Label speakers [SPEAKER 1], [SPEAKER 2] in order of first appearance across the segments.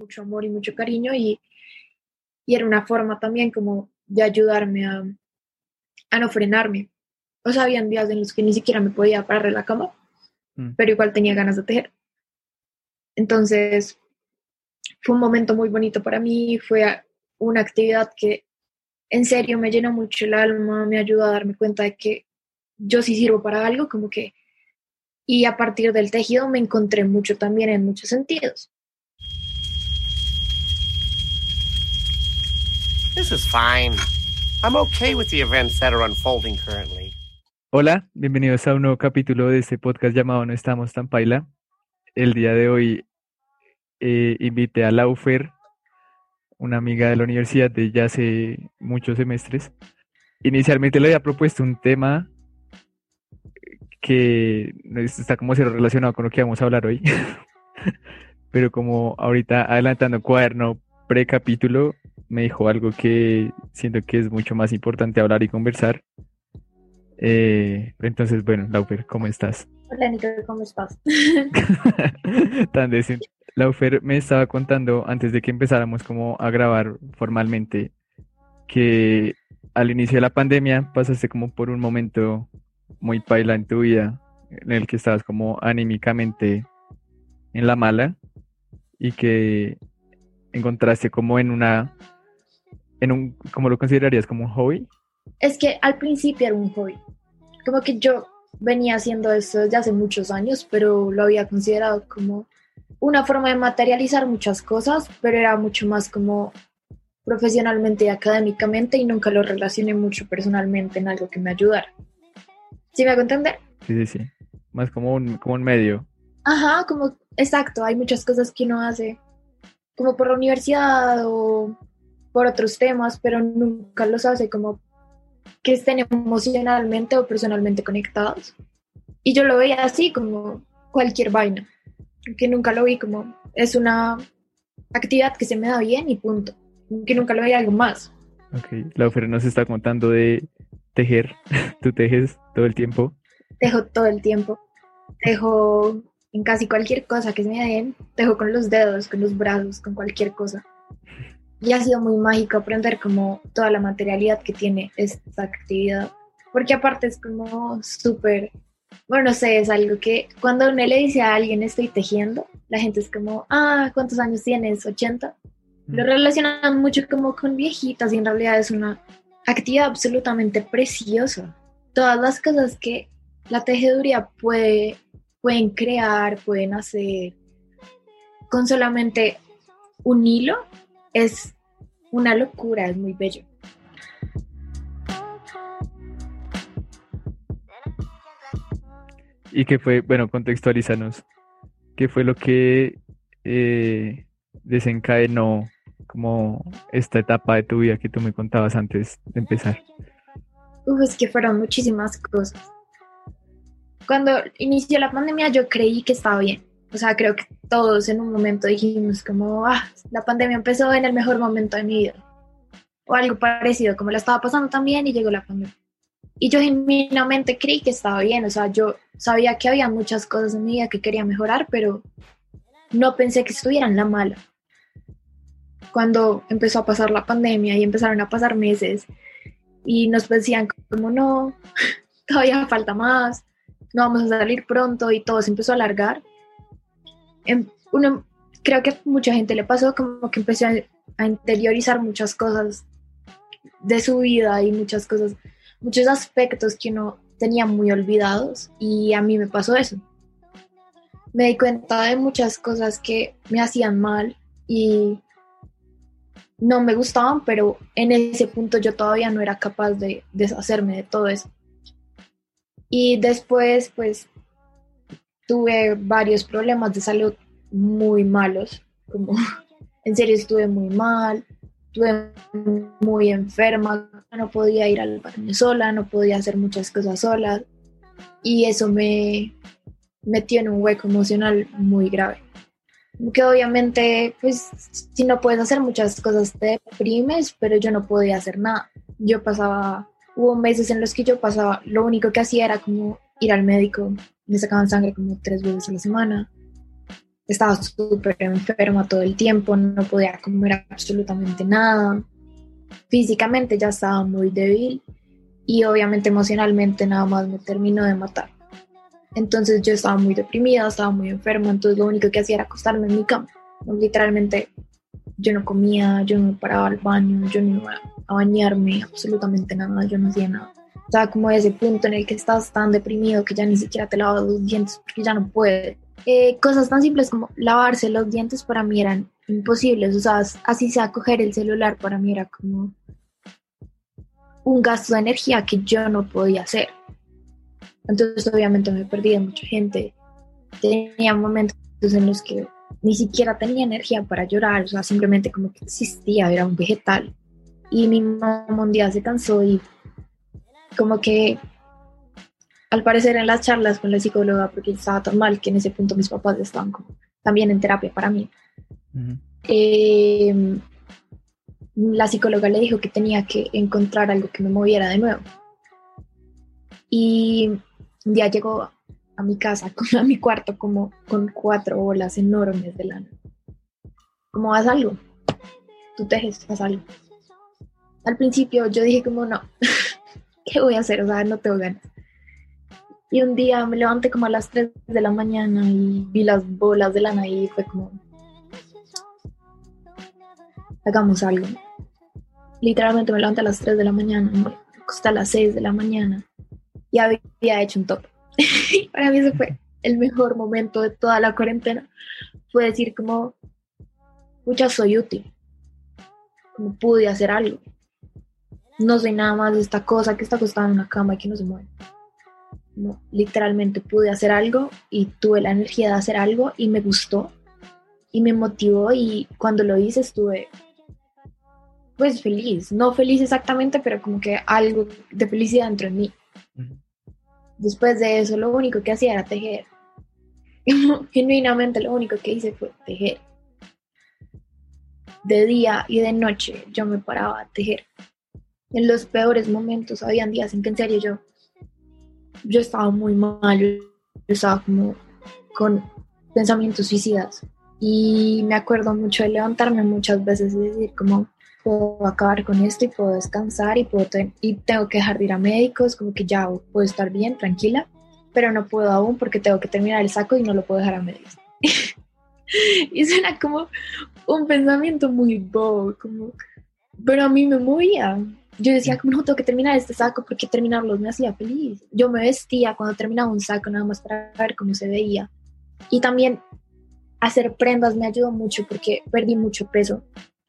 [SPEAKER 1] mucho amor y mucho cariño y, y era una forma también como de ayudarme a, a no frenarme. O sea, habían días en los que ni siquiera me podía parar de la cama,
[SPEAKER 2] Mm.
[SPEAKER 1] pero igual tenía ganas de tejer. Entonces, fue un momento muy bonito para mí, fue una actividad que en serio me llenó mucho el alma, me ayudó a darme cuenta de que yo sí sirvo para algo, como que, y a partir del tejido me encontré mucho también en muchos sentidos.
[SPEAKER 3] This is fine. I'm okay with the events that are unfolding currently.
[SPEAKER 2] Hola, bienvenidos a un nuevo capítulo de este podcast llamado No estamos tan paila. El día de hoy eh, invité a Laufer, una amiga de la universidad de ya hace muchos semestres. Inicialmente le había propuesto un tema que está como cero relacionado con lo que vamos a hablar hoy, pero como ahorita adelantando cuaderno precapítulo, me dijo algo que siento que es mucho más importante hablar y conversar. Eh, entonces, bueno, Laufer, ¿cómo estás?
[SPEAKER 1] Hola, Nico, ¿cómo estás?
[SPEAKER 2] Tan decente. Laufer me estaba contando antes de que empezáramos como a grabar formalmente que al inicio de la pandemia pasaste como por un momento muy paila en tu vida en el que estabas como anímicamente en la mala y que encontraste como en una en un ¿cómo lo considerarías como un hobby?
[SPEAKER 1] Es que al principio era un hobby. Como que yo venía haciendo esto desde hace muchos años, pero lo había considerado como una forma de materializar muchas cosas, pero era mucho más como profesionalmente y académicamente y nunca lo relacioné mucho personalmente en algo que me ayudara. ¿Sí me hago entender?
[SPEAKER 2] Sí, sí, sí. Más como un como un medio.
[SPEAKER 1] Ajá, como, exacto, hay muchas cosas que uno hace como por la universidad o por otros temas, pero nunca los hace como que estén emocionalmente o personalmente conectados. Y yo lo veía así como cualquier vaina, que nunca lo vi como es una actividad que se me da bien y punto, que nunca lo veía algo más.
[SPEAKER 2] Ok, Laufer nos está contando de tejer. Tú tejes todo el tiempo.
[SPEAKER 1] Dejo todo el tiempo, dejo en casi cualquier cosa que se me den, dejo con los dedos, con los brazos, con cualquier cosa. Y ha sido muy mágico aprender como toda la materialidad que tiene esta actividad, porque aparte es como súper, bueno, no sé, es algo que cuando uno le dice a alguien estoy tejiendo, la gente es como, ah, ¿cuántos años tienes? ¿80? Lo relacionan mucho como con viejitas y en realidad es una actividad absolutamente preciosa. Todas las cosas que la tejeduría puede, pueden crear, pueden hacer con solamente un hilo es una locura, es muy bello.
[SPEAKER 2] ¿Y qué fue? Bueno, contextualízanos. ¿Qué fue lo que eh, desencadenó como esta etapa de tu vida que tú me contabas antes de empezar?
[SPEAKER 1] Uf, es que fueron muchísimas cosas. Cuando inició la pandemia yo creí que estaba bien. O sea, creo que todos en un momento dijimos como, ah, la pandemia empezó en el mejor momento de mi vida. O algo parecido, como la estaba pasando también y llegó la pandemia. Y yo genuinamente creí que estaba bien. O sea, yo sabía que había muchas cosas en mi vida que quería mejorar, pero no pensé que estuviera en la mala. Cuando empezó a pasar la pandemia y empezaron a pasar meses y nos decían como no, todavía falta más, no vamos a salir pronto y todo se empezó a alargar. Em, Uno, creo que mucha gente le pasó como que empezó a interiorizar muchas cosas de su vida y muchas cosas, muchos aspectos que uno tenía muy olvidados y a mí me pasó eso. Me di cuenta de muchas cosas que me hacían mal y no me gustaban, pero en ese punto yo todavía no era capaz de deshacerme de todo eso. Y después, pues, tuve varios problemas de salud muy malos, como en serio estuve muy mal, estuve muy enferma, no podía ir al baño sola, no podía hacer muchas cosas sola, y eso me metió en un hueco emocional muy grave que obviamente, pues, si no puedes hacer muchas cosas te deprimes, pero yo no podía hacer nada. Yo pasaba, hubo meses en los que yo pasaba, lo único que hacía era como ir al médico, me sacaban sangre como tres veces a la semana, estaba súper enferma todo el tiempo, no podía comer absolutamente nada. Físicamente ya estaba muy débil y obviamente emocionalmente nada más me terminó de matar. Entonces yo estaba muy deprimida, estaba muy enferma, entonces lo único que hacía era acostarme en mi cama. Literalmente yo no comía, yo no paraba al baño, yo no iba a bañarme, absolutamente nada, yo no hacía nada. Estaba como ese punto en el que estás tan deprimido que ya ni siquiera te lavas los dientes porque ya no puedes. Eh, cosas tan simples como lavarse los dientes para mí eran imposibles, o sea, así sea coger el celular para mí era como un gasto de energía que yo no podía hacer. Entonces obviamente me perdí de mucha gente. Tenía momentos en los que ni siquiera tenía energía para llorar, o sea, simplemente como que existía, era un vegetal. Y mi mamá un día se cansó y como que al parecer en las charlas con la psicóloga, porque estaba tan mal que en ese punto mis papás estaban como también en terapia para mí. Eh, la psicóloga le dijo que tenía que encontrar algo que me moviera de nuevo. Y un día llegó a mi casa, a mi cuarto, como con cuatro bolas enormes de lana. Como haz algo, tú tejes, haz algo. Al principio yo dije como no, ¿qué voy a hacer? O sea, no tengo ganas. Y un día me levanté como a las 3 de la mañana y vi las bolas de lana y fue como, hagamos algo. Literalmente me levanté a las 3 de la mañana, me acosté a las 6 de la mañana y había hecho un top. Para mí ese fue el mejor momento de toda la cuarentena. Fue decir como, mucha soy útil, como pude hacer algo. No soy nada más de esta cosa que está acostada en una cama y que no se mueve. No, literalmente pude hacer algo y tuve la energía de hacer algo y me gustó y me motivó y cuando lo hice estuve pues feliz, no feliz exactamente, pero como que algo de felicidad dentro de mí. Después de eso, lo único que hacía era tejer. Genuinamente lo único que hice fue tejer. De día y de noche yo me paraba a tejer. En los peores momentos, habían días en que en serio yo, yo estaba muy mal, yo estaba como con pensamientos suicidas. Y me acuerdo mucho de levantarme muchas veces y decir como, puedo acabar con esto y puedo descansar y, puedo y tengo que dejar de ir a médicos, como que ya puedo estar bien, tranquila, pero no puedo aún porque tengo que terminar el saco y no lo puedo dejar a medias. y suena como un pensamiento muy bobo, como, pero a mí me movía. Yo decía, como no tengo que terminar este saco porque terminarlo me hacía feliz. Yo me vestía cuando terminaba un saco nada más para ver cómo se veía. Y también hacer prendas me ayudó mucho porque perdí mucho peso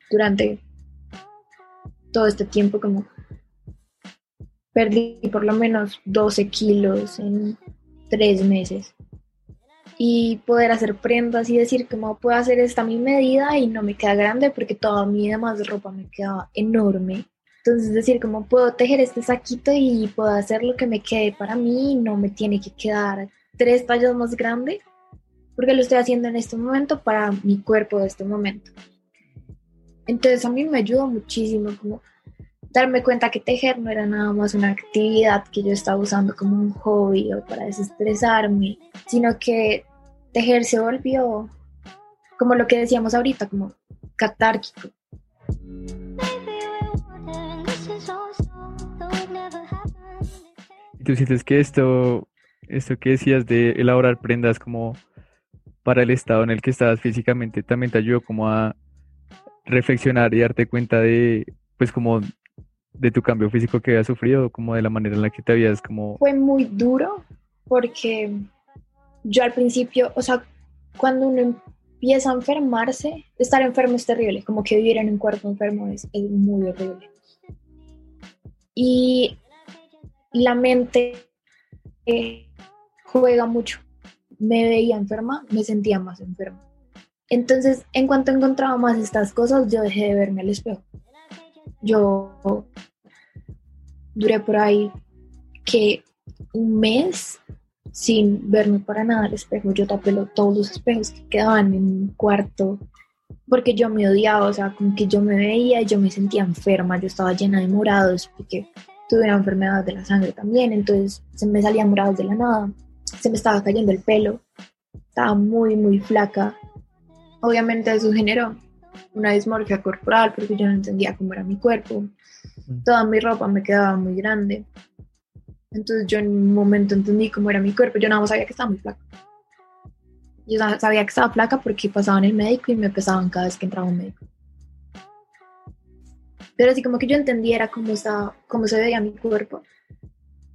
[SPEAKER 1] durante todo este tiempo como perdí por lo menos 12 kilos en tres meses y poder hacer prendas y decir como puedo hacer esta mi medida y no me queda grande porque toda mi demás ropa me quedaba enorme. Entonces decir como puedo tejer este saquito y puedo hacer lo que me quede para mí no me tiene que quedar tres tallas más grande porque lo estoy haciendo en este momento para mi cuerpo de este momento. Entonces a mí me ayudó muchísimo como darme cuenta que tejer no era nada más una actividad que yo estaba usando como un hobby o para desestresarme, sino que tejer se volvió como lo que decíamos ahorita, como catárquico.
[SPEAKER 2] Tú sientes que esto, esto que decías de elaborar prendas como para el estado en el que estabas físicamente, también te ayudó como a reflexionar y darte cuenta de, pues como de tu cambio físico que habías sufrido, como de la manera en la que te habías como...
[SPEAKER 1] Fue muy duro porque yo al principio, o sea, cuando uno empieza a enfermarse, estar enfermo es terrible, como que vivir en un cuerpo enfermo es, es muy horrible. Y la mente eh, juega mucho. Me veía enferma, me sentía más enferma. Entonces, en cuanto encontraba más estas cosas, yo dejé de verme al espejo. Yo duré por ahí que un mes sin verme para nada al espejo. Yo tapé todos los espejos que quedaban en mi cuarto porque yo me odiaba, o sea, como que yo me veía yo me sentía enferma, yo estaba llena de morados porque tuve una enfermedad de la sangre también, entonces se me salían morados de la nada, se me estaba cayendo el pelo, estaba muy, muy flaca obviamente eso generó una dismorfia corporal porque yo no entendía cómo era mi cuerpo. Toda mi ropa me quedaba muy grande. Entonces yo en un momento entendí cómo era mi cuerpo. Yo nada más sabía que estaba muy flaca. Yo sa- sabía que estaba flaca porque pasaba en el médico y me pesaban cada vez que entraba un médico. Pero así como que yo entendiera cómo, estaba, cómo se veía mi cuerpo.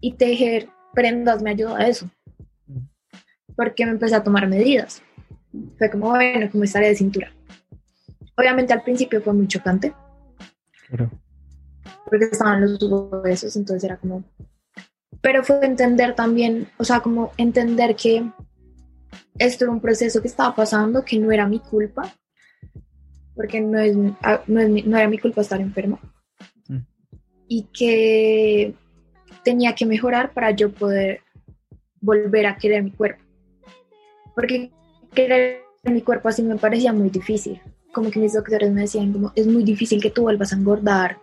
[SPEAKER 1] Y tejer prendas me ayudó a eso. Porque me empecé a tomar medidas. Fue como, bueno, como estaré de cintura. Obviamente al principio fue muy chocante
[SPEAKER 2] Claro.
[SPEAKER 1] porque estaban los huesos, entonces era como... Pero fue entender también, o sea, como entender que esto era un proceso que estaba pasando, que no era mi culpa, porque no, es, ah, no, es no era mi culpa estar enferma,
[SPEAKER 2] Mm.
[SPEAKER 1] y que tenía que mejorar para yo poder volver a querer mi cuerpo. Porque querer mi cuerpo así me parecía muy difícil. Como que mis doctores me decían, como, es muy difícil que tú vuelvas a engordar,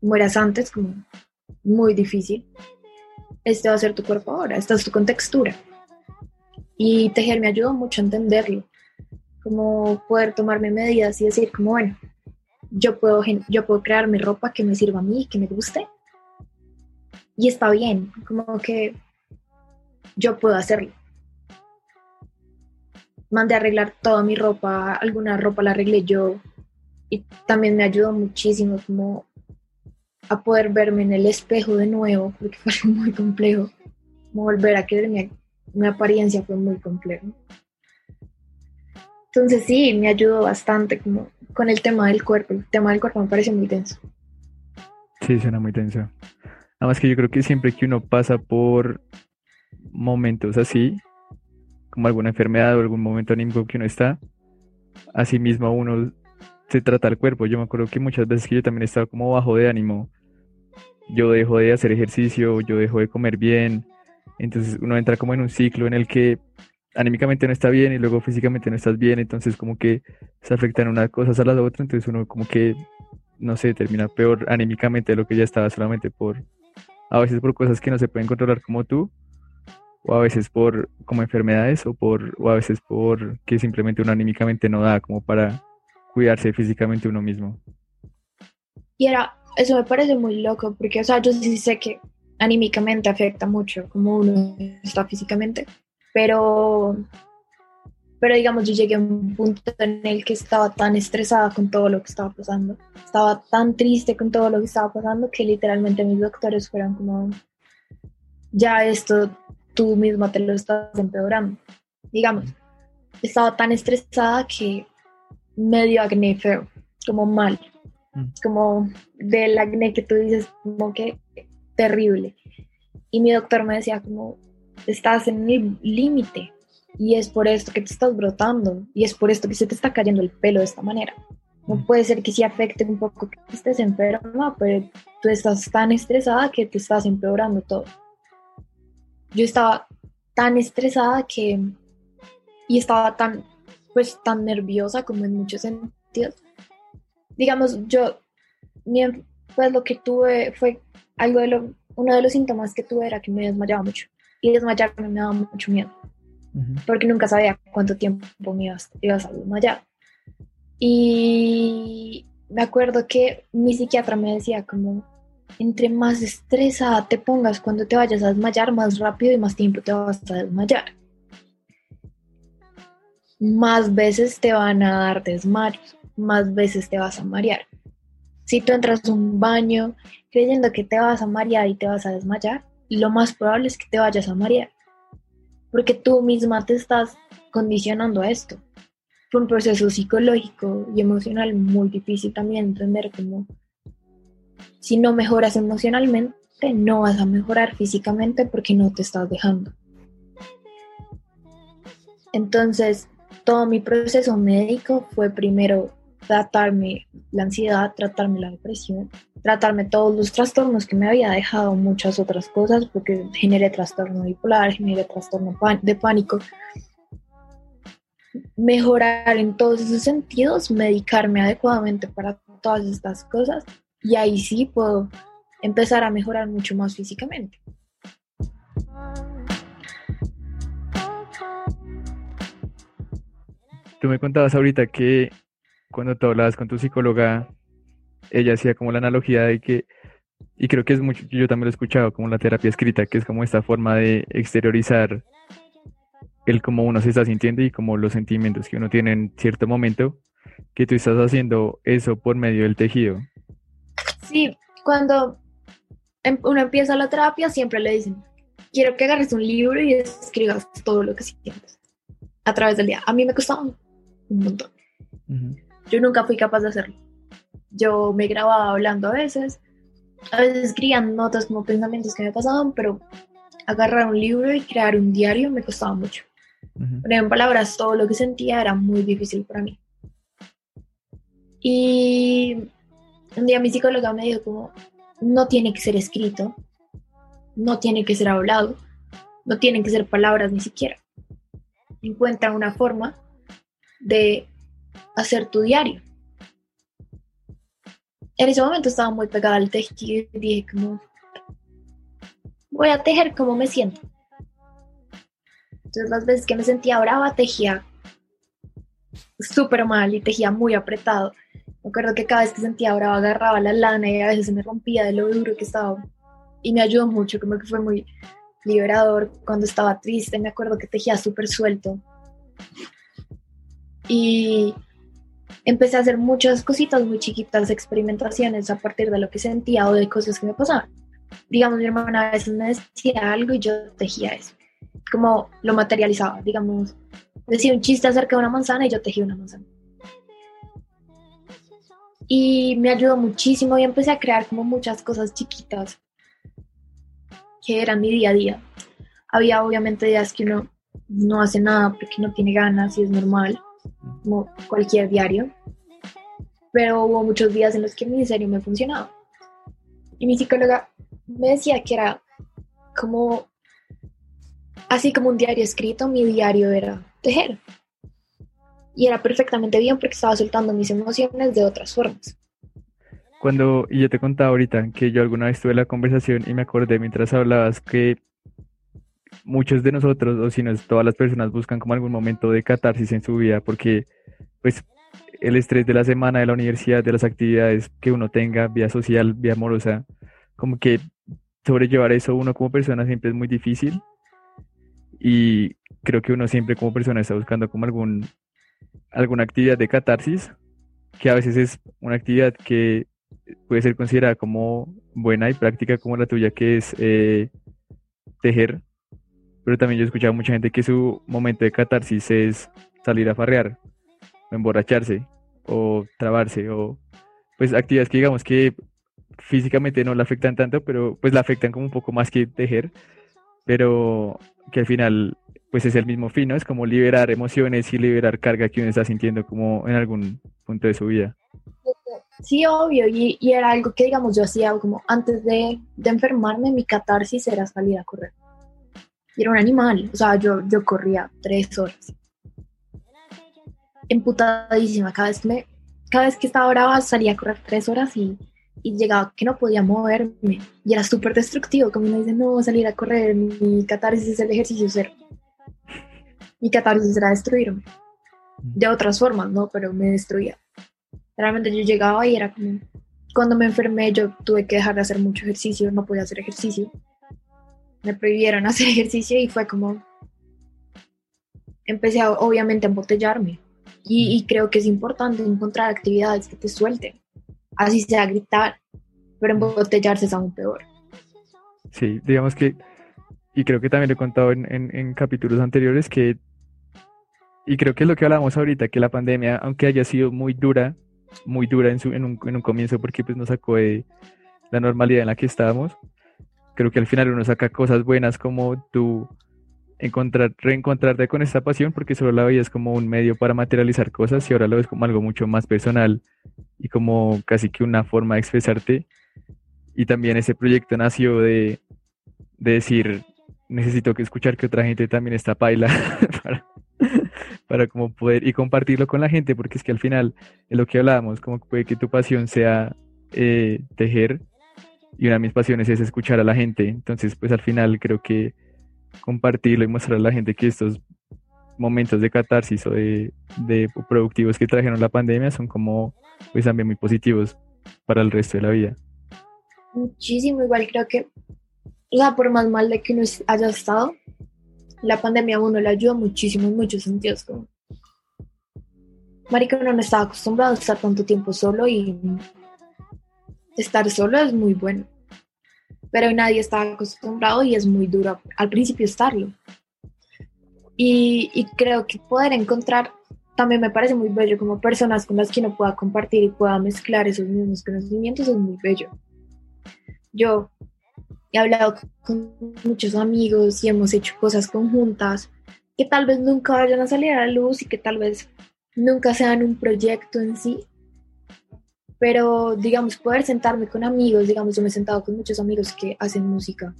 [SPEAKER 1] como eras antes, como muy difícil. Este va a ser tu cuerpo ahora, esta es tu contextura. Y tejer me ayudó mucho a entenderlo, como poder tomarme medidas y decir, como bueno, yo puedo, yo puedo crear mi ropa que me sirva a mí, que me guste. Y está bien, como que yo puedo hacerlo. Mandé a arreglar toda mi ropa, alguna ropa la arreglé yo. Y también me ayudó muchísimo como a poder verme en el espejo de nuevo, porque fue muy complejo. Como volver a querer mi, mi apariencia fue muy complejo. Entonces sí, me ayudó bastante como con el tema del cuerpo. El tema del cuerpo me parece muy denso.
[SPEAKER 2] Sí, suena muy tenso. Además que yo creo que siempre que uno pasa por momentos así, como alguna enfermedad o algún momento anímico que uno está, así mismo uno se trata el cuerpo. Yo me acuerdo que muchas veces que yo también estaba como bajo de ánimo, yo dejo de hacer ejercicio, yo dejo de comer bien, entonces uno entra como en un ciclo en el que anímicamente no está bien y luego físicamente no estás bien, entonces como que se afectan unas cosas a las otras, entonces uno como que, no sé, termina peor anímicamente de lo que ya estaba solamente por, a veces por cosas que no se pueden controlar como tú, o a veces por como enfermedades, o por, o a veces por que simplemente uno anímicamente no da como para cuidarse físicamente uno mismo.
[SPEAKER 1] Y era, eso me parece muy loco, porque, o sea, yo sí sé que anímicamente afecta mucho como uno está físicamente, pero, pero digamos, yo llegué a un punto en el que estaba tan estresada con todo lo que estaba pasando, estaba tan triste con todo lo que estaba pasando, que literalmente mis doctores fueron como, ya esto tú misma te lo estás empeorando. Digamos, estaba tan estresada que me dio acné feo, como mal
[SPEAKER 2] Mm.
[SPEAKER 1] como del acné que tú dices, como que terrible. Y mi doctor me decía como, estás en el límite y es por esto que te estás brotando y es por esto que se te está cayendo el pelo de esta manera. No puede ser que sí afecte un poco que estés enferma, pero tú estás tan estresada que te estás empeorando todo. Yo estaba tan estresada que y estaba tan pues tan nerviosa como en muchos sentidos digamos, yo, pues lo que tuve fue algo de lo, uno de los síntomas que tuve era que me desmayaba mucho. Y desmayarme me daba mucho miedo, porque nunca sabía cuánto tiempo me ibas, ibas a desmayar. Y me acuerdo que mi psiquiatra me decía como, entre más estresada te pongas cuando te vayas a desmayar, más rápido y más tiempo te vas a desmayar. Más veces te van a dar desmayos, más veces te vas a marear. Si tú entras a un baño creyendo que te vas a marear y te vas a desmayar, lo más probable es que te vayas a marear, porque tú misma te estás condicionando a esto. Fue un proceso psicológico y emocional muy difícil también entender como si no mejoras emocionalmente, no vas a mejorar físicamente porque no te estás dejando. Entonces, todo mi proceso médico fue primero tratarme la ansiedad, tratarme la depresión, tratarme todos los trastornos que me había dejado muchas otras cosas, porque generé trastorno bipolar, generé trastorno de pánico. Mejorar en todos esos sentidos, medicarme adecuadamente para todas estas cosas, y ahí sí puedo empezar a mejorar mucho más físicamente.
[SPEAKER 2] tú me contabas ahorita que cuando tú hablabas con tu psicóloga, ella hacía como la analogía de que, y creo que es mucho, yo también lo he escuchado, como la terapia escrita, que es como esta forma de exteriorizar el cómo uno se está sintiendo y como los sentimientos que uno tiene en cierto momento, que tú estás haciendo eso por medio del tejido.
[SPEAKER 1] Sí, cuando em- uno empieza la terapia siempre le dicen, quiero que agarres un libro y escribas todo lo que sientes a través del día. A mí me costaba un montón.
[SPEAKER 2] Ujú.
[SPEAKER 1] Yo nunca fui capaz de hacerlo. Yo me grababa hablando a veces, a veces escribía notas como pensamientos que me pasaban, pero agarrar un libro y crear un diario me costaba mucho.
[SPEAKER 2] Ujú.
[SPEAKER 1] Poner en palabras todo lo que sentía era muy difícil para mí. Y un día mi psicóloga me dijo como, no tiene que ser escrito, no tiene que ser hablado, no tienen que ser palabras ni siquiera. Encuentra una forma de hacer tu diario. En ese momento estaba muy pegada al tejido y dije como, voy a tejer como me siento. Entonces las veces que me sentía brava tejía súper mal y tejía muy apretado. Me acuerdo que cada vez que sentía brava agarraba la lana y a veces se me rompía de lo duro que estaba. Y me ayudó mucho, como que fue muy liberador. Cuando estaba triste me acuerdo que tejía súper suelto. Y empecé a hacer muchas cositas muy chiquitas, experimentaciones a partir de lo que sentía o de cosas que me pasaban. Digamos, mi hermana a veces me decía algo y yo tejía eso como lo materializaba, digamos, decía un chiste acerca de una manzana y yo tejí una manzana. Y me ayudó muchísimo y empecé a crear como muchas cosas chiquitas que eran mi día a día. Había obviamente días que uno no hace nada porque no tiene ganas y es normal, como cualquier diario, pero hubo muchos días en los que mi serio me funcionaba. Y mi psicóloga me decía que era como así como un diario escrito, mi diario era tejer. Y era perfectamente bien porque estaba soltando mis emociones de otras formas.
[SPEAKER 2] Cuando, y yo te contaba ahorita que yo alguna vez tuve la conversación y me acordé mientras hablabas que muchos de nosotros, o si no es todas las personas, buscan como algún momento de catarsis en su vida porque pues el estrés de la semana, de la universidad, de las actividades que uno tenga, vía social, vía amorosa, como que sobrellevar eso uno como persona siempre es muy difícil. Y creo que uno siempre como persona está buscando como algún, alguna actividad de catarsis, que a veces es una actividad que puede ser considerada como buena y práctica como la tuya, que es eh, tejer, pero también yo he escuchado mucha gente que su momento de catarsis es salir a farrear, emborracharse, o trabarse, o pues actividades que digamos que físicamente no la afectan tanto, pero pues la afectan como un poco más que tejer, pero que al final pues es el mismo fin, ¿no? Es como liberar emociones y liberar carga que uno está sintiendo como en algún punto de su vida.
[SPEAKER 1] Sí, obvio, y, y era algo que, digamos, yo hacía como antes de, de enfermarme, mi catarsis era salir a correr. Y era un animal, o sea, yo, yo corría tres horas. Emputadísima, cada vez que, me, cada vez que estaba brava salía a correr tres horas y, y llegaba que no podía moverme. Y era súper destructivo, como me dice, no, salir a correr, mi catarsis es el ejercicio cero. Mi catarsis era destruirme. De otras formas, ¿no? Pero me destruía. Realmente yo llegaba y era como, cuando me enfermé yo tuve que dejar de hacer mucho ejercicio, no podía hacer ejercicio. Me prohibieron hacer ejercicio y fue como, empecé a, obviamente a embotellarme. Y, y creo que es importante encontrar actividades que te suelten, así sea gritar, pero embotellarse es aún peor.
[SPEAKER 2] Sí, digamos que, y creo que también lo he contado en, en, en capítulos anteriores, que, y creo que es lo que hablamos ahorita, que la pandemia, aunque haya sido muy dura, muy dura en, su, en, un, en un comienzo porque pues nos sacó de la normalidad en la que estábamos, creo que al final uno saca cosas buenas como tú encontrar, reencontrarte con esta pasión porque solo la veías como un medio para materializar cosas y ahora lo ves como algo mucho más personal y como casi que una forma de expresarte. Y también ese proyecto nació de, de decir, necesito que escuchar que otra gente también está paila para, para como poder y compartirlo con la gente, porque es que al final es lo que hablábamos, como puede que tu pasión sea eh, tejer y una de mis pasiones es escuchar a la gente, entonces pues al final creo que compartirlo y mostrar a la gente que esto es momentos de catarsis o de, de productivos que trajeron la pandemia son como pues también muy positivos para el resto de la vida.
[SPEAKER 1] Muchísimo, igual creo que, o sea, por más mal de que uno haya estado, la pandemia a uno le ayudó muchísimo en muchos sentidos. Como, marica, uno no estaba acostumbrado a estar tanto tiempo solo y estar solo es muy bueno. Pero nadie estaba acostumbrado y es muy duro al principio estarlo. Y, y creo que poder encontrar también me parece muy bello como personas con las que uno pueda compartir y pueda mezclar esos mismos conocimientos es muy bello. Yo he hablado con muchos amigos y hemos hecho cosas conjuntas que tal vez nunca vayan a salir a la luz y que tal vez nunca sean un proyecto en sí. Pero, digamos, poder sentarme con amigos, digamos, yo me he sentado con muchos amigos que hacen música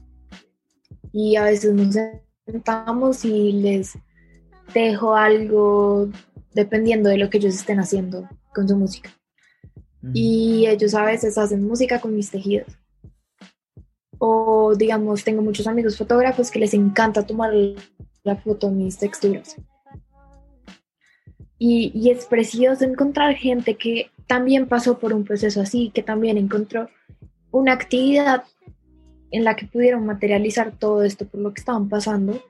[SPEAKER 1] y a veces nos sentamos y les dejo algo dependiendo de lo que ellos estén haciendo con su música. Y ellos a veces hacen música con mis tejidos. O digamos, tengo muchos amigos fotógrafos que les encanta tomar la foto en mis texturas. Y, y, es precioso encontrar gente que también pasó por un proceso así, que también encontró una actividad en la que pudieron materializar todo esto por lo que estaban pasando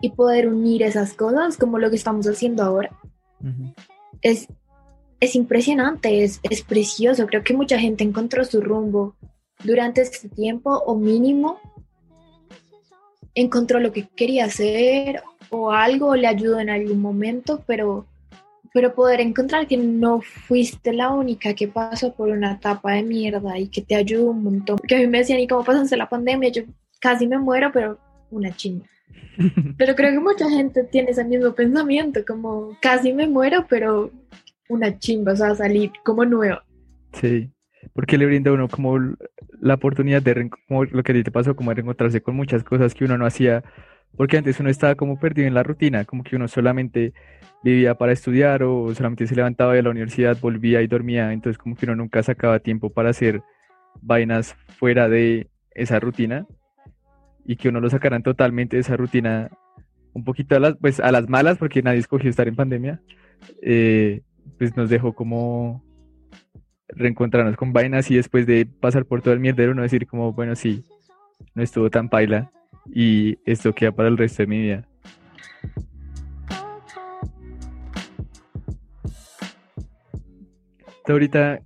[SPEAKER 1] y poder unir esas cosas como lo que estamos haciendo ahora es, es impresionante, es, es precioso. Creo que mucha gente encontró su rumbo durante este tiempo o mínimo encontró lo que quería hacer o algo le ayudó en algún momento, pero, pero poder encontrar que no fuiste la única que pasó por una etapa de mierda y que te ayudó un montón. Que a mí me decían, ¿y cómo pasaste la pandemia? Yo casi me muero, pero una chinga. Pero creo que mucha gente tiene ese mismo pensamiento, como casi me muero, pero una chimba, o sea, salir como nuevo.
[SPEAKER 2] Sí, porque le brinda a uno como la oportunidad de, como lo que a ti te pasó, como de reencontrarse con muchas cosas que uno no hacía, porque antes uno estaba como perdido en la rutina, como que uno solamente vivía para estudiar o solamente se levantaba de la universidad, volvía y dormía, entonces como que uno nunca sacaba tiempo para hacer vainas fuera de esa rutina y que uno lo sacaran totalmente de esa rutina, un poquito a las, pues, a las malas, porque nadie escogió estar en pandemia, eh, pues nos dejó como reencontrarnos con vainas y después de pasar por todo el mierdero, no decir como, bueno, sí, no estuvo tan paila y esto queda para el resto de mi vida. ahorita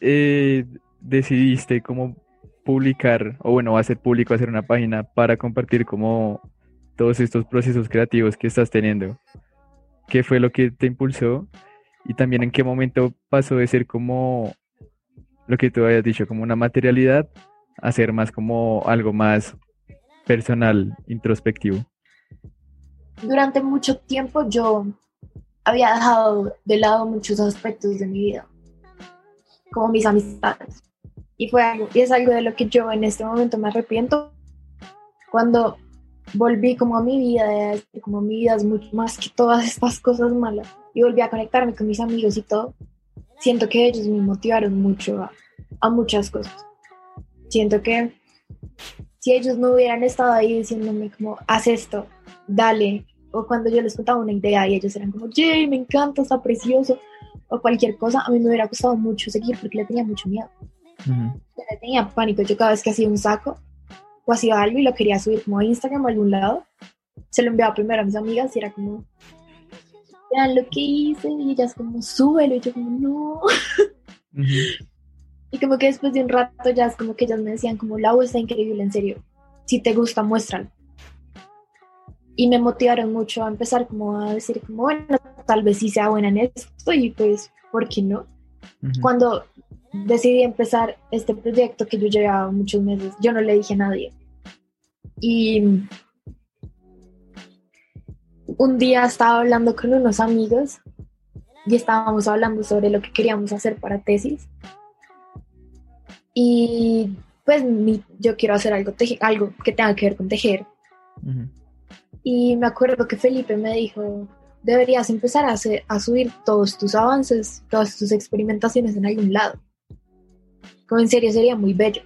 [SPEAKER 2] eh, decidiste como publicar, o bueno, hacer público, hacer una página para compartir como todos estos procesos creativos que estás teniendo. ¿Qué fue lo que te impulsó? Y también en qué momento pasó de ser como lo que tú habías dicho, como una materialidad, a ser más como algo más personal, introspectivo.
[SPEAKER 1] Durante mucho tiempo yo había dejado de lado muchos aspectos de mi vida, como mis amistades y fue algo, y es algo de lo que yo en este momento me arrepiento. Cuando volví como a mi vida, como mi vida es mucho más que todas estas cosas malas, y volví a conectarme con mis amigos y todo, siento que ellos me motivaron mucho a, a muchas cosas. Siento que si ellos no hubieran estado ahí diciéndome como, haz esto, dale, o cuando yo les contaba una idea y ellos eran como, Jay, me encanta, está precioso, o cualquier cosa, a mí me hubiera costado mucho seguir porque le tenía mucho miedo tenía pánico. Yo cada vez que hacía un saco o hacía algo y lo quería subir como a Instagram o a algún lado, se lo enviaba primero a mis amigas y era como, vean lo que hice y ellas como, súbelo y yo como, no. Y como que después de un rato ya es como que ellas me decían como, la está increíble, en serio. Si te gusta, muéstralo. Y me motivaron mucho a empezar como a decir como, bueno, tal vez sí sea buena en esto y pues, ¿por qué no? Cuando decidí empezar este proyecto que yo llevaba muchos meses. Yo no le dije a nadie. Y un día estaba hablando con unos amigos y estábamos hablando sobre lo que queríamos hacer para tesis. Y pues yo quiero hacer algo, algo que tenga que ver con tejer. Y me acuerdo que Felipe me dijo, deberías empezar a, a subir todos tus avances, todas tus experimentaciones en algún lado como en serio sería muy bello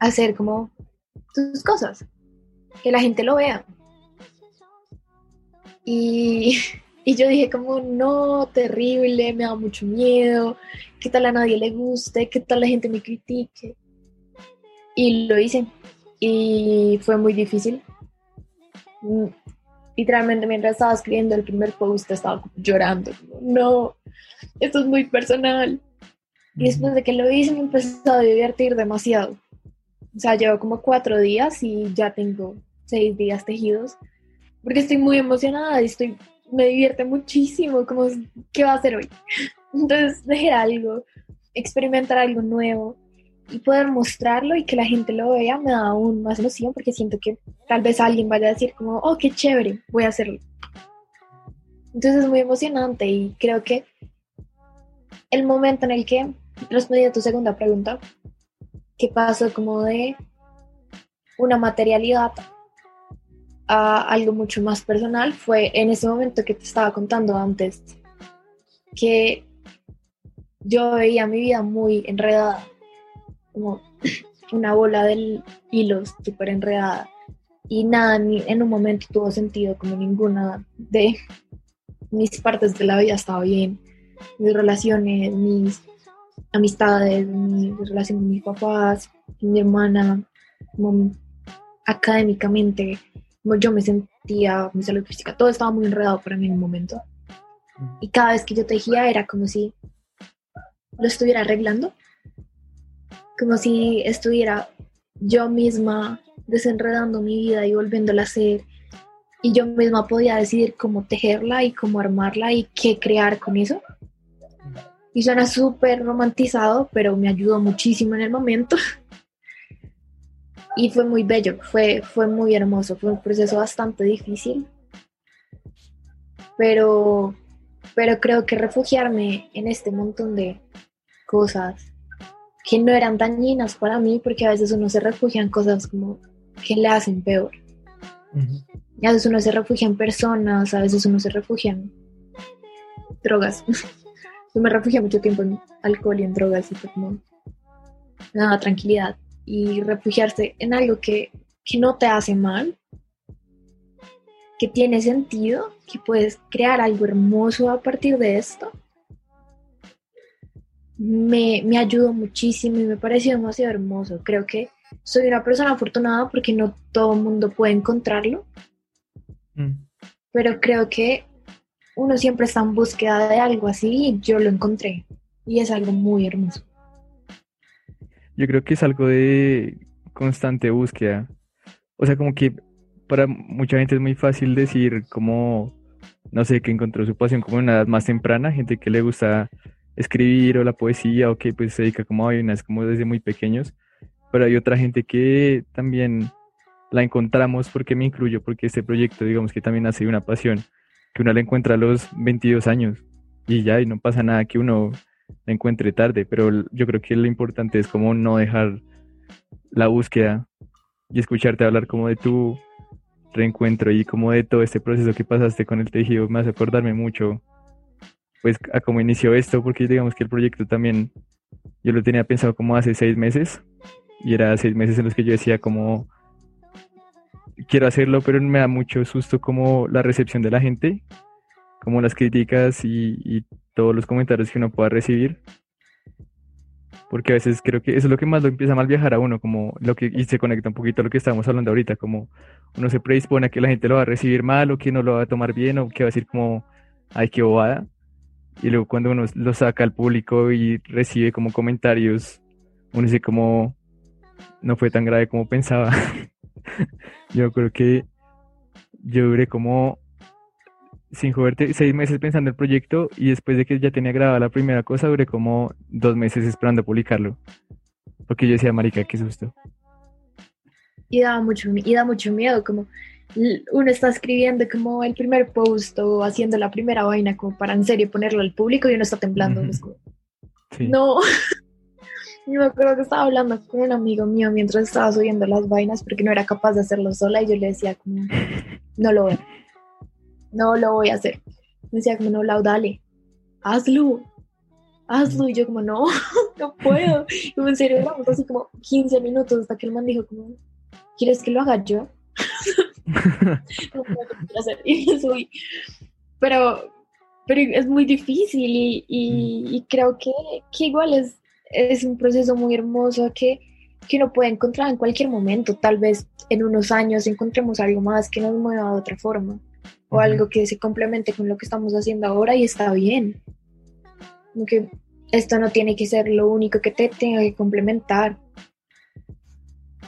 [SPEAKER 1] hacer como tus cosas, que la gente lo vea. Y, y yo dije como, no, terrible, me da mucho miedo, qué tal a nadie le guste, qué tal la gente me critique. Y lo hice. Y fue muy difícil. Mm, Literalmente mientras estaba escribiendo el primer post estaba llorando. Como, no, esto es muy personal. Y después de que lo hice me empezó a divertir demasiado. O sea, llevo como cuatro días y ya tengo seis días tejidos. Porque estoy muy emocionada y estoy, me divierte muchísimo. Como, ¿qué va a hacer hoy? Entonces, dejar algo, experimentar algo nuevo y poder mostrarlo y que la gente lo vea me da aún más emoción porque siento que tal vez alguien vaya a decir como, oh, qué chévere, voy a hacerlo. Entonces es muy emocionante y creo que el momento en el que respondí a tu segunda pregunta, que pasó como de una materialidad algo mucho más personal, fue en ese momento que te estaba contando antes, que yo veía mi vida muy enredada como una bola del hilo súper enredada y nada en un momento tuvo sentido, como ninguna de mis partes de la vida estaba bien, mis relaciones, mis amistades, mi relación con mis papás, mi hermana, académicamente, yo me sentía, mi salud física, todo estaba muy enredado para mí en un momento. Y cada vez que yo tejía era como si lo estuviera arreglando como si estuviera yo misma desenredando mi vida y volviéndola a hacer. Y yo misma podía decidir cómo tejerla y cómo armarla y qué crear con eso. Y suena súper romantizado, pero me ayudó muchísimo en el momento. Y fue muy bello, fue, fue muy hermoso, fue un proceso bastante difícil. Pero, pero creo que refugiarme en este montón de cosas que no eran dañinas para mí, porque a veces uno se refugia en cosas como que le hacen peor. A veces uno se refugia en personas, a veces uno se refugia en drogas. Yo me refugié mucho tiempo en alcohol y en drogas y fue como nada, tranquilidad. Y refugiarse en algo que, que no te hace mal, que tiene sentido, que puedes crear algo hermoso a partir de esto me, me ayudó muchísimo y me pareció demasiado hermoso. Creo que soy una persona afortunada porque no todo el mundo puede encontrarlo, mm. pero creo que uno siempre está en búsqueda de algo así y yo lo encontré y es algo muy hermoso.
[SPEAKER 2] Yo creo que es algo de constante búsqueda. O sea, como que para mucha gente es muy fácil decir como, no sé, que encontró su pasión como en una edad más temprana, gente que le gusta escribir o la poesía o que pues se dedica como a vainas como desde muy pequeños, pero hay otra gente que también la encontramos porque me incluyo, porque este proyecto digamos que también ha sido una pasión, que uno la encuentra a los 22 años y ya, y no pasa nada que uno la encuentre tarde, pero yo creo que lo importante es como no dejar la búsqueda y escucharte hablar como de tu reencuentro y como de todo este proceso que pasaste con el tejido, me hace acordarme mucho pues a cómo inició esto, porque digamos que el proyecto también yo lo tenía pensado como hace seis meses y era seis meses en los que yo decía como quiero hacerlo, pero me da mucho susto como la recepción de la gente, como las críticas y, todos los comentarios que uno pueda recibir. Porque a veces creo que eso es lo que más lo empieza a mal viajar a uno, como lo que, y se conecta un poquito a lo que estábamos hablando ahorita, como uno se predispone a que la gente lo va a recibir mal o que no lo va a tomar bien o que va a decir como, ay, qué bobada y luego cuando uno lo saca al público y recibe como comentarios, uno dice como no fue tan grave como pensaba. yo creo que yo duré como sin joderte seis meses pensando el proyecto y después de que ya tenía grabada la primera cosa duré como dos meses esperando publicarlo. Porque yo decía, marica, qué susto.
[SPEAKER 1] Y daba mucho, y da mucho miedo, como uno está escribiendo como el primer post o haciendo la primera vaina como para en serio ponerlo al público y uno está temblando. No, yo me acuerdo que estaba hablando con un amigo mío mientras estaba subiendo las vainas porque no era capaz de hacerlo sola y yo le decía como, no lo voy, no lo voy a hacer. Me decía como, no, Lau, dale, hazlo, hazlo. Y yo como, no, no puedo. Y en serio, vamos así como 15 minutos hasta que el man dijo como, ¿quieres que lo haga yo? no puedo hacer, y me subí. Pero, pero es muy difícil y, y, y creo que, que, igual es, es un proceso muy hermoso que, que uno puede encontrar en cualquier momento. Tal vez en unos años encontremos algo más que nos mueva de otra forma o algo que se complemente con lo que estamos haciendo ahora y está bien. Aunque esto no tiene que ser lo único que te tenga que complementar.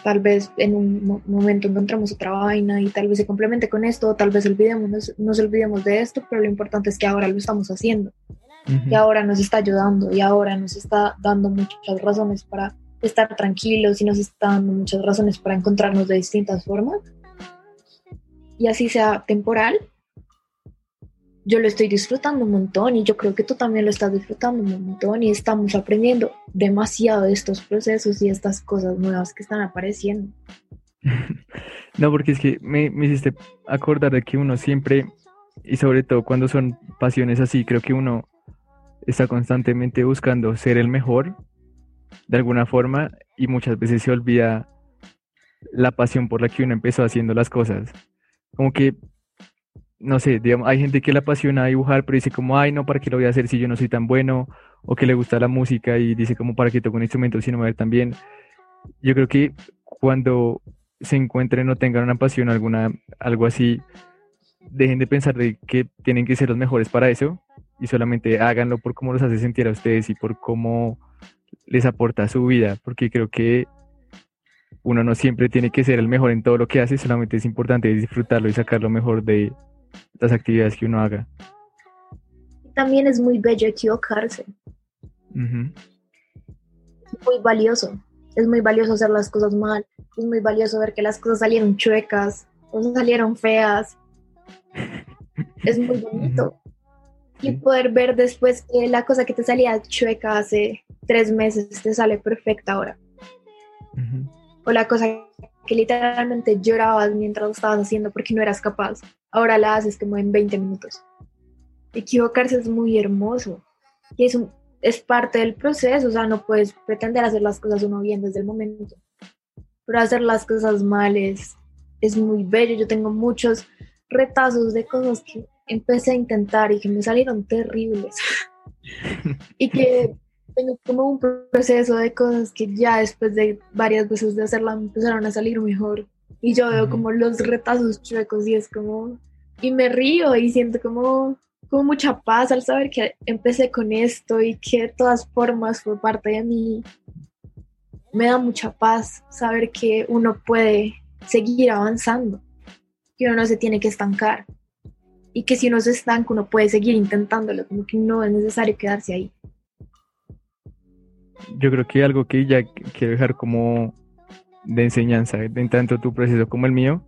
[SPEAKER 1] Tal vez en un momento encontramos otra vaina y tal vez se complemente con esto, o tal vez olvidemos, nos, nos olvidemos de esto, pero lo importante es que ahora lo estamos haciendo. Y ahora nos está ayudando y ahora nos está dando muchas razones para estar tranquilos y nos está dando muchas razones para encontrarnos de distintas formas. Y así sea temporal, yo lo estoy disfrutando un montón y yo creo que tú también lo estás disfrutando un montón y estamos aprendiendo demasiado de estos procesos y estas cosas nuevas que están apareciendo.
[SPEAKER 2] No, porque es que me, me hiciste acordar de que uno siempre, y sobre todo cuando son pasiones así, creo que uno está constantemente buscando ser el mejor de alguna forma y muchas veces se olvida la pasión por la que uno empezó haciendo las cosas. Como que no sé, digamos, hay gente que le apasiona dibujar, pero dice como, ay, no, ¿para qué lo voy a hacer si yo no soy tan bueno? O que le gusta la música y dice como, ¿para qué toco un instrumento si no me va a ver tan bien? Yo creo que cuando se encuentren o tengan una pasión, alguna, algo así, dejen de pensar de que tienen que ser los mejores para eso y solamente háganlo por cómo los hace sentir a ustedes y por cómo les aporta su vida, porque creo que uno no siempre tiene que ser el mejor en todo lo que hace, solamente es importante disfrutarlo y sacar lo mejor de, las actividades que uno haga.
[SPEAKER 1] También es muy bello equivocarse. Es muy valioso. Es muy valioso hacer las cosas mal. Es muy valioso ver que las cosas salieron chuecas o salieron feas. es muy bonito. Y poder ver después que la cosa que te salía chueca hace tres meses te sale perfecta ahora. O la cosa que literalmente llorabas mientras lo estabas haciendo porque no eras capaz ahora la haces como en 20 minutos. Equivocarse es muy hermoso y es, un, es parte del proceso, o sea, no puedes pretender hacer las cosas uno bien desde el momento, pero hacer las cosas mal es, es muy bello. Yo tengo muchos retazos de cosas que empecé a intentar y que me salieron terribles y que tengo como un proceso de cosas que ya después de varias veces de hacerla empezaron a salir mejor y yo veo como los retazos chuecos y es como, y me río y siento como, como mucha paz al saber que empecé con esto y que de todas formas fue parte de mí. Me da mucha paz saber que uno puede seguir avanzando, que uno no se tiene que estancar y que si uno se estanca uno puede seguir intentándolo, como que no es necesario quedarse ahí.
[SPEAKER 2] Yo creo que algo que ya quiero dejar como de enseñanza, en tanto tu proceso como el mío,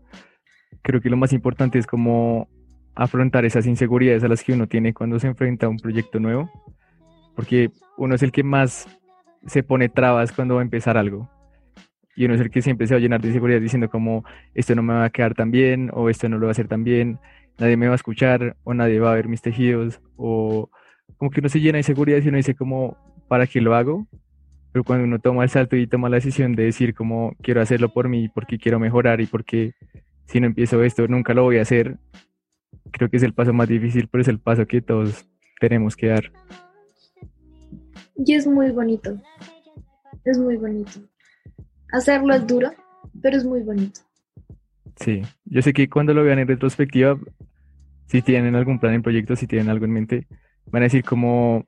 [SPEAKER 2] creo que lo más importante es como afrontar esas inseguridades a las que uno tiene cuando se enfrenta a un proyecto nuevo, porque uno es el que más se pone trabas cuando va a empezar algo. Y uno es el que siempre se va a llenar de inseguridad diciendo como esto no me va a quedar tan bien o esto no lo va a hacer tan bien, nadie me va a escuchar o nadie va a ver mis tejidos o como que uno se llena de inseguridad y uno dice como ¿para qué lo hago? pero cuando uno toma el salto y toma la decisión de decir como quiero hacerlo por mí, porque quiero mejorar y porque si no empiezo esto nunca lo voy a hacer, creo que es el paso más difícil, pero es el paso que todos tenemos que dar.
[SPEAKER 1] Y es muy bonito, es muy bonito. Hacerlo es duro, pero es muy bonito.
[SPEAKER 2] Sí, yo sé que cuando lo vean en retrospectiva, si tienen algún plan en proyecto, si tienen algo en mente, van a decir como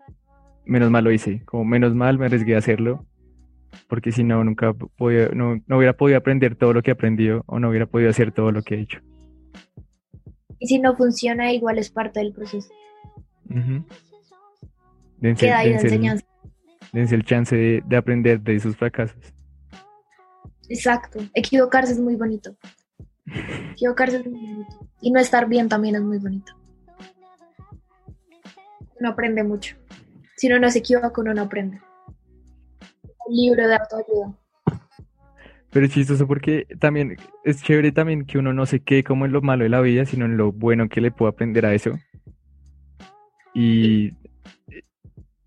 [SPEAKER 2] menos mal lo hice, como menos mal me arriesgué a hacerlo, porque si no, nunca podía, no, hubiera podido aprender todo lo que he aprendido o no hubiera podido hacer todo lo que he hecho.
[SPEAKER 1] Y si no funciona, igual es parte del proceso.
[SPEAKER 2] Queda ahí enseñanza. dense el chance de, de, aprender de sus fracasos.
[SPEAKER 1] Exacto, equivocarse es muy bonito. Equivocarse es muy bonito. Y no estar bien también es muy bonito. Uno aprende mucho. Si uno no se equivoca, uno no aprende. Un libro de autoayuda.
[SPEAKER 2] Pero es chistoso porque también es chévere también que uno no se quede como en lo malo de la vida, sino en lo bueno que le puedo aprender a eso. Y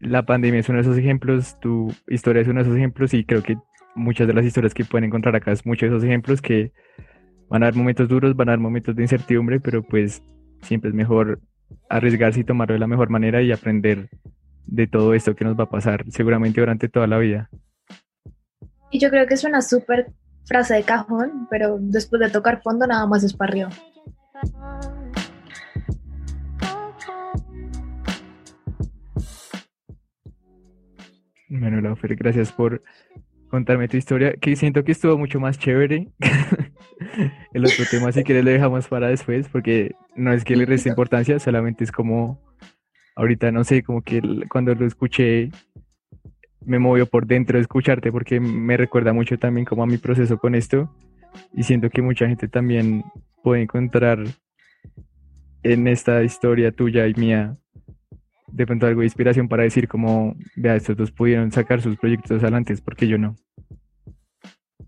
[SPEAKER 2] la pandemia es uno de esos ejemplos, tu historia es uno de esos ejemplos y creo que muchas de las historias que pueden encontrar acá es muchos de esos ejemplos que van a haber momentos duros, van a haber momentos de incertidumbre, pero pues siempre es mejor arriesgarse y tomarlo de la mejor manera y aprender de todo esto que nos va a pasar seguramente durante toda la vida.
[SPEAKER 1] Y yo creo que es una súper frase de cajón, pero después de tocar fondo nada más es para arriba.
[SPEAKER 2] Bueno, Laufer, gracias por contarme tu historia, que siento que estuvo mucho más chévere. El otro tema, si quieres, lo dejamos para después, porque no es que le reste importancia, solamente es como, ahorita no sé, como que cuando lo escuché, me movió por dentro de escucharte, porque me recuerda mucho también como a mi proceso con esto, y siento que mucha gente también puede encontrar en esta historia tuya y mía de pronto algo de inspiración para decir como, vea, estos dos pudieron sacar sus proyectos adelante, porque yo no.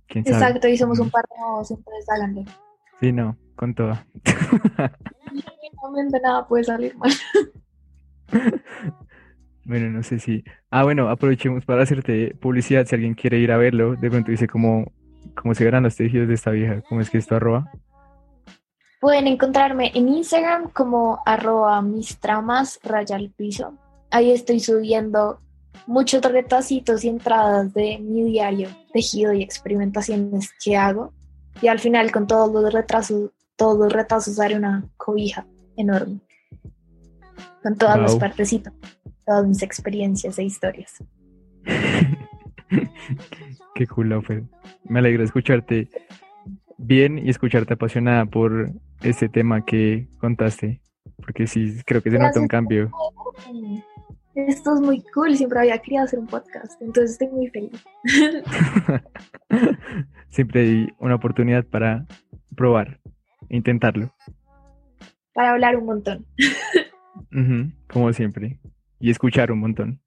[SPEAKER 1] ¿Quién sabe? Exacto, y somos un par de entonces háganle.
[SPEAKER 2] Sí, no, con todo.
[SPEAKER 1] de nada puede salir mal.
[SPEAKER 2] Bueno, no sé si. Ah, bueno, aprovechemos para hacerte publicidad. Si alguien quiere ir a verlo, de pronto dice cómo, cómo se verán los tejidos de esta vieja. ¿Cómo es que esto arroba?
[SPEAKER 1] Pueden encontrarme en Instagram como arroba mis tramas raya al piso. Ahí estoy subiendo muchos retacitos y entradas de mi diario, tejido y experimentaciones que hago. Y al final con todos los retrasos, todos los retazos haré una cobija enorme. Con todas las partecitas, todas mis experiencias e historias.
[SPEAKER 2] Qué cool, fue. Me alegra escucharte bien y escucharte apasionada por ese tema que contaste, porque sí, creo que se nota un cambio.
[SPEAKER 1] Esto es muy cool, siempre había querido hacer un podcast, entonces estoy muy feliz.
[SPEAKER 2] siempre hay una oportunidad para probar, intentarlo.
[SPEAKER 1] Para hablar un montón.
[SPEAKER 2] como siempre. Y escuchar un montón.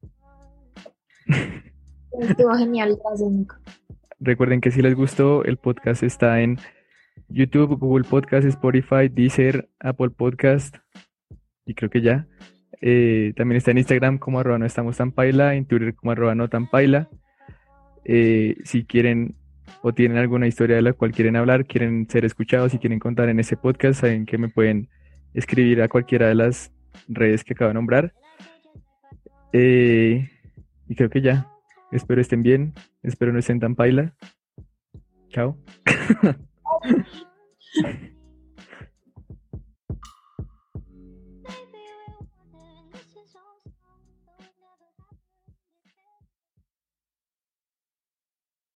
[SPEAKER 1] Estuvo genial,
[SPEAKER 2] Recuerden que si les gustó, el podcast está en YouTube, Google Podcast, Spotify, Deezer, Apple Podcast y creo que ya. Eh, también está en Instagram como arroba no estamos tan paila, en Twitter como arroba no tan paila. Eh, si quieren o tienen alguna historia de la cual quieren hablar, quieren ser escuchados y quieren contar en ese podcast, saben que me pueden escribir a cualquiera de las redes que acabo de nombrar. Eh, y creo que ya. Espero estén bien. Espero no estén tan paila. Chao.